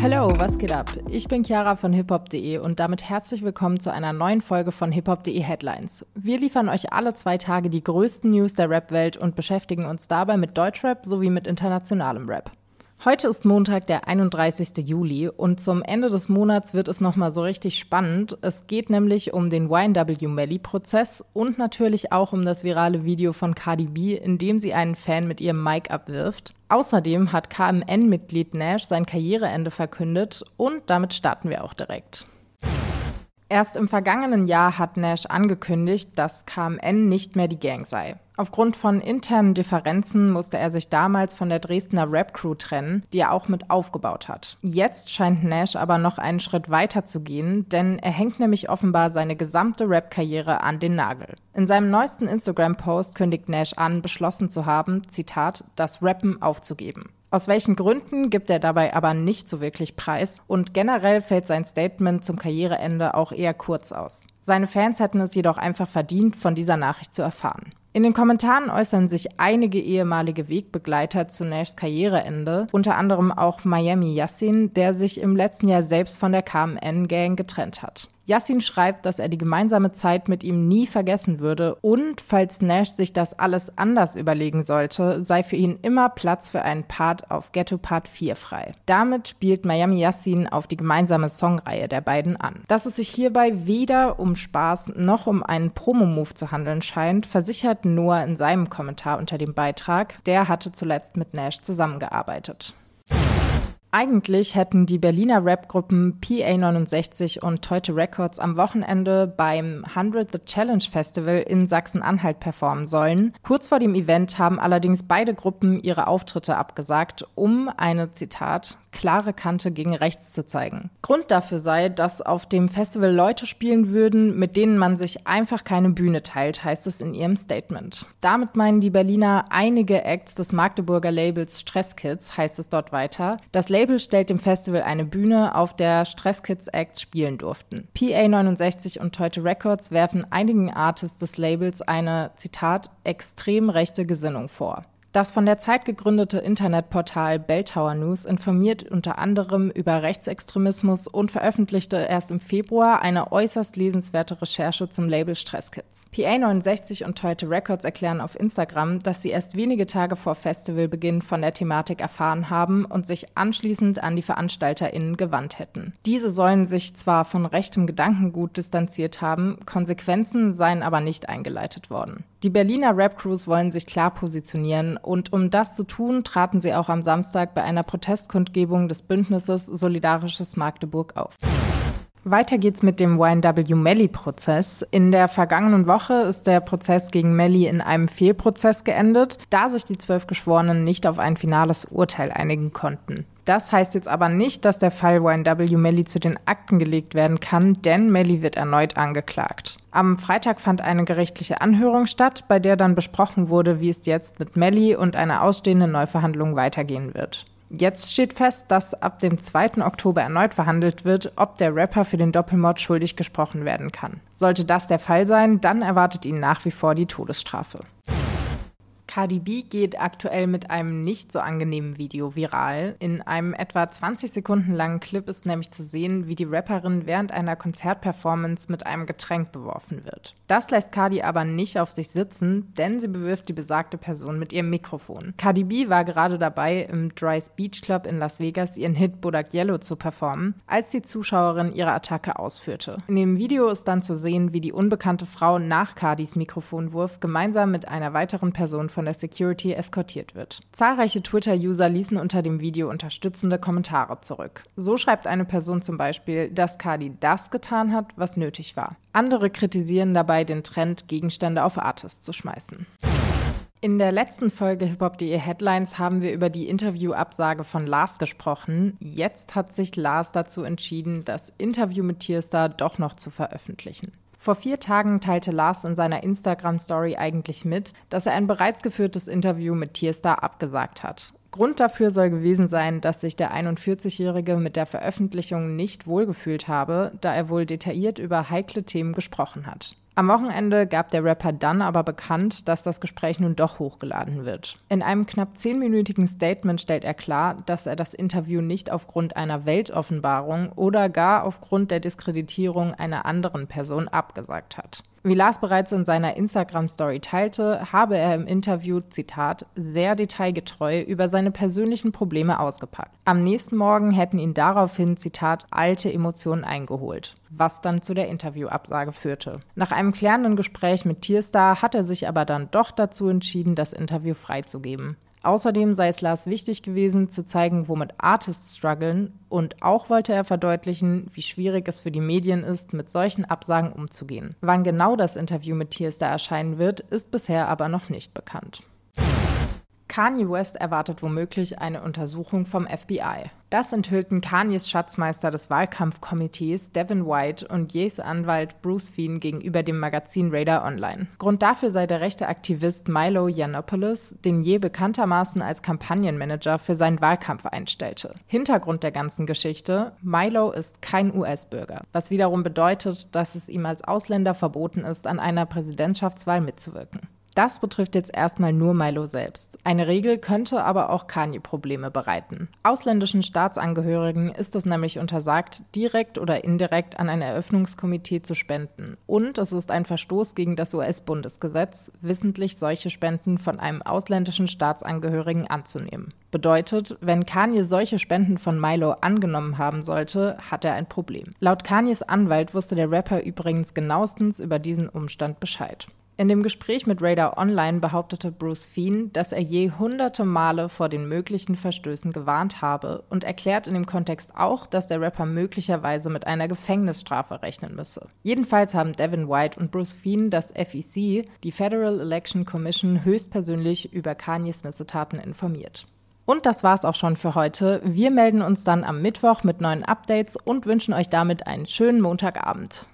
Hallo, was geht ab? Ich bin Chiara von hiphop.de und damit herzlich willkommen zu einer neuen Folge von hiphop.de Headlines. Wir liefern euch alle zwei Tage die größten News der Rap-Welt und beschäftigen uns dabei mit Deutschrap sowie mit internationalem Rap. Heute ist Montag, der 31. Juli und zum Ende des Monats wird es nochmal so richtig spannend. Es geht nämlich um den YNW Melly-Prozess und natürlich auch um das virale Video von Cardi B, in dem sie einen Fan mit ihrem Mic abwirft. Außerdem hat KMN-Mitglied Nash sein Karriereende verkündet und damit starten wir auch direkt. Erst im vergangenen Jahr hat Nash angekündigt, dass KMN nicht mehr die Gang sei. Aufgrund von internen Differenzen musste er sich damals von der Dresdner Rap-Crew trennen, die er auch mit aufgebaut hat. Jetzt scheint Nash aber noch einen Schritt weiter zu gehen, denn er hängt nämlich offenbar seine gesamte Rap-Karriere an den Nagel. In seinem neuesten Instagram-Post kündigt Nash an, beschlossen zu haben, Zitat, das Rappen aufzugeben. Aus welchen Gründen gibt er dabei aber nicht so wirklich preis und generell fällt sein Statement zum Karriereende auch eher kurz aus. Seine Fans hätten es jedoch einfach verdient, von dieser Nachricht zu erfahren. In den Kommentaren äußern sich einige ehemalige Wegbegleiter zu Nashs Karriereende, unter anderem auch Miami Yassin, der sich im letzten Jahr selbst von der KMN-Gang getrennt hat. Yassin schreibt, dass er die gemeinsame Zeit mit ihm nie vergessen würde und falls Nash sich das alles anders überlegen sollte, sei für ihn immer Platz für einen Part auf Ghetto Part 4 frei. Damit spielt Miami Yassin auf die gemeinsame Songreihe der beiden an. Dass es sich hierbei weder um Spaß noch um einen Promo-Move zu handeln scheint, versichert Noah in seinem Kommentar unter dem Beitrag. Der hatte zuletzt mit Nash zusammengearbeitet. Eigentlich hätten die Berliner Rapgruppen PA69 und Teute Records am Wochenende beim 100 The Challenge Festival in Sachsen-Anhalt performen sollen. Kurz vor dem Event haben allerdings beide Gruppen ihre Auftritte abgesagt, um eine, Zitat, klare Kante gegen rechts zu zeigen. Grund dafür sei, dass auf dem Festival Leute spielen würden, mit denen man sich einfach keine Bühne teilt, heißt es in ihrem Statement. Damit meinen die Berliner einige Acts des Magdeburger Labels Stresskids, heißt es dort weiter. Das Label stellt dem Festival eine Bühne, auf der Stresskids Acts spielen durften. PA69 und Teute Records werfen einigen Artists des Labels eine, Zitat, extrem rechte Gesinnung vor. Das von der Zeit gegründete Internetportal Belltower News informiert unter anderem über Rechtsextremismus und veröffentlichte erst im Februar eine äußerst lesenswerte Recherche zum Label Stresskids. PA69 und Teute Records erklären auf Instagram, dass sie erst wenige Tage vor Festivalbeginn von der Thematik erfahren haben und sich anschließend an die VeranstalterInnen gewandt hätten. Diese sollen sich zwar von rechtem Gedankengut distanziert haben, Konsequenzen seien aber nicht eingeleitet worden. Die Berliner Rap-Crews wollen sich klar positionieren und um das zu tun, traten sie auch am Samstag bei einer Protestkundgebung des Bündnisses Solidarisches Magdeburg auf. Weiter geht's mit dem YNW Melly-Prozess. In der vergangenen Woche ist der Prozess gegen Melly in einem Fehlprozess geendet, da sich die zwölf Geschworenen nicht auf ein finales Urteil einigen konnten. Das heißt jetzt aber nicht, dass der Fall YNW Melly zu den Akten gelegt werden kann, denn Melly wird erneut angeklagt. Am Freitag fand eine gerichtliche Anhörung statt, bei der dann besprochen wurde, wie es jetzt mit Melly und einer ausstehenden Neuverhandlung weitergehen wird. Jetzt steht fest, dass ab dem 2. Oktober erneut verhandelt wird, ob der Rapper für den Doppelmord schuldig gesprochen werden kann. Sollte das der Fall sein, dann erwartet ihn nach wie vor die Todesstrafe. Cardi B geht aktuell mit einem nicht so angenehmen Video viral. In einem etwa 20 Sekunden langen Clip ist nämlich zu sehen, wie die Rapperin während einer Konzertperformance mit einem Getränk beworfen wird. Das lässt Cardi aber nicht auf sich sitzen, denn sie bewirft die besagte Person mit ihrem Mikrofon. Cardi B war gerade dabei, im Dry's Beach Club in Las Vegas ihren Hit Bodak Yellow zu performen, als die Zuschauerin ihre Attacke ausführte. In dem Video ist dann zu sehen, wie die unbekannte Frau nach Cardis Mikrofonwurf gemeinsam mit einer weiteren Person von der Security eskortiert wird. Zahlreiche Twitter-User ließen unter dem Video unterstützende Kommentare zurück. So schreibt eine Person zum Beispiel, dass Cardi das getan hat, was nötig war. Andere kritisieren dabei den Trend, Gegenstände auf Artists zu schmeißen. In der letzten Folge hiphop.de Headlines haben wir über die Interviewabsage von Lars gesprochen. Jetzt hat sich Lars dazu entschieden, das Interview mit Tierstar doch noch zu veröffentlichen. Vor vier Tagen teilte Lars in seiner Instagram-Story eigentlich mit, dass er ein bereits geführtes Interview mit Tierstar abgesagt hat. Grund dafür soll gewesen sein, dass sich der 41-Jährige mit der Veröffentlichung nicht wohlgefühlt habe, da er wohl detailliert über heikle Themen gesprochen hat. Am Wochenende gab der Rapper dann aber bekannt, dass das Gespräch nun doch hochgeladen wird. In einem knapp zehnminütigen Statement stellt er klar, dass er das Interview nicht aufgrund einer Weltoffenbarung oder gar aufgrund der Diskreditierung einer anderen Person abgesagt hat. Wie Lars bereits in seiner Instagram-Story teilte, habe er im Interview, Zitat, sehr detailgetreu über seine persönlichen Probleme ausgepackt. Am nächsten Morgen hätten ihn daraufhin, Zitat, alte Emotionen eingeholt, was dann zu der Interviewabsage führte. Nach einem klärenden Gespräch mit Tierstar hat er sich aber dann doch dazu entschieden, das Interview freizugeben. Außerdem sei es Lars wichtig gewesen, zu zeigen, womit Artists strugglen und auch wollte er verdeutlichen, wie schwierig es für die Medien ist, mit solchen Absagen umzugehen. Wann genau das Interview mit Tierstar erscheinen wird, ist bisher aber noch nicht bekannt. Kanye West erwartet womöglich eine Untersuchung vom FBI. Das enthüllten Kanyes Schatzmeister des Wahlkampfkomitees Devin White und Ye's Anwalt Bruce Fien gegenüber dem Magazin Radar Online. Grund dafür sei der rechte Aktivist Milo Yiannopoulos, den Ye bekanntermaßen als Kampagnenmanager für seinen Wahlkampf einstellte. Hintergrund der ganzen Geschichte: Milo ist kein US-Bürger, was wiederum bedeutet, dass es ihm als Ausländer verboten ist, an einer Präsidentschaftswahl mitzuwirken. Das betrifft jetzt erstmal nur Milo selbst. Eine Regel könnte aber auch Kanye Probleme bereiten. Ausländischen Staatsangehörigen ist es nämlich untersagt, direkt oder indirekt an ein Eröffnungskomitee zu spenden. Und es ist ein Verstoß gegen das US-Bundesgesetz, wissentlich solche Spenden von einem ausländischen Staatsangehörigen anzunehmen. Bedeutet, wenn Kanye solche Spenden von Milo angenommen haben sollte, hat er ein Problem. Laut Kanyes Anwalt wusste der Rapper übrigens genauestens über diesen Umstand Bescheid. In dem Gespräch mit Radar Online behauptete Bruce Fien, dass er je hunderte Male vor den möglichen Verstößen gewarnt habe und erklärt in dem Kontext auch, dass der Rapper möglicherweise mit einer Gefängnisstrafe rechnen müsse. Jedenfalls haben Devin White und Bruce Fien das FEC, die Federal Election Commission, höchstpersönlich über Kanye's Missetaten informiert. Und das war's auch schon für heute. Wir melden uns dann am Mittwoch mit neuen Updates und wünschen euch damit einen schönen Montagabend.